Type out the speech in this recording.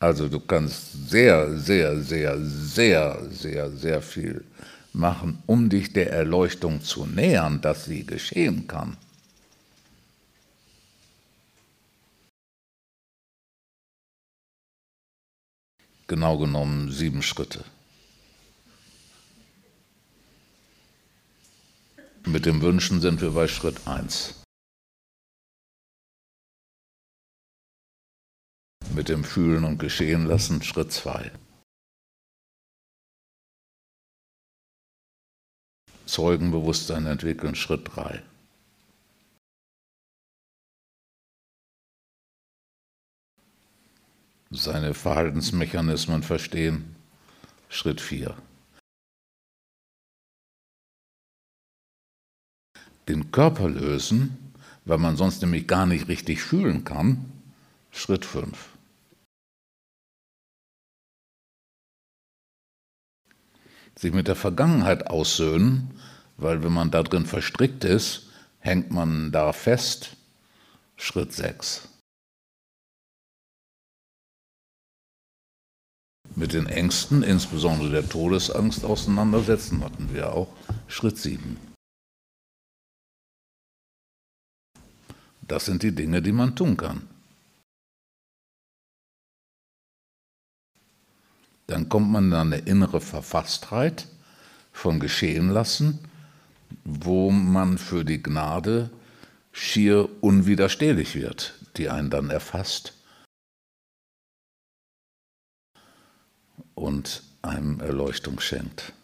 Also du kannst sehr, sehr, sehr, sehr, sehr, sehr viel machen, um dich der Erleuchtung zu nähern, dass sie geschehen kann. Genau genommen sieben Schritte. Mit dem Wünschen sind wir bei Schritt 1. Mit dem Fühlen und Geschehen lassen Schritt 2. Zeugenbewusstsein entwickeln Schritt 3. Seine Verhaltensmechanismen verstehen Schritt 4. den Körper lösen, weil man sonst nämlich gar nicht richtig fühlen kann. Schritt 5. Sich mit der Vergangenheit aussöhnen, weil wenn man da drin verstrickt ist, hängt man da fest. Schritt 6. Mit den Ängsten, insbesondere der Todesangst, auseinandersetzen hatten wir auch. Schritt 7. Das sind die Dinge, die man tun kann. Dann kommt man in eine innere Verfasstheit von Geschehen lassen, wo man für die Gnade schier unwiderstehlich wird, die einen dann erfasst und einem Erleuchtung schenkt.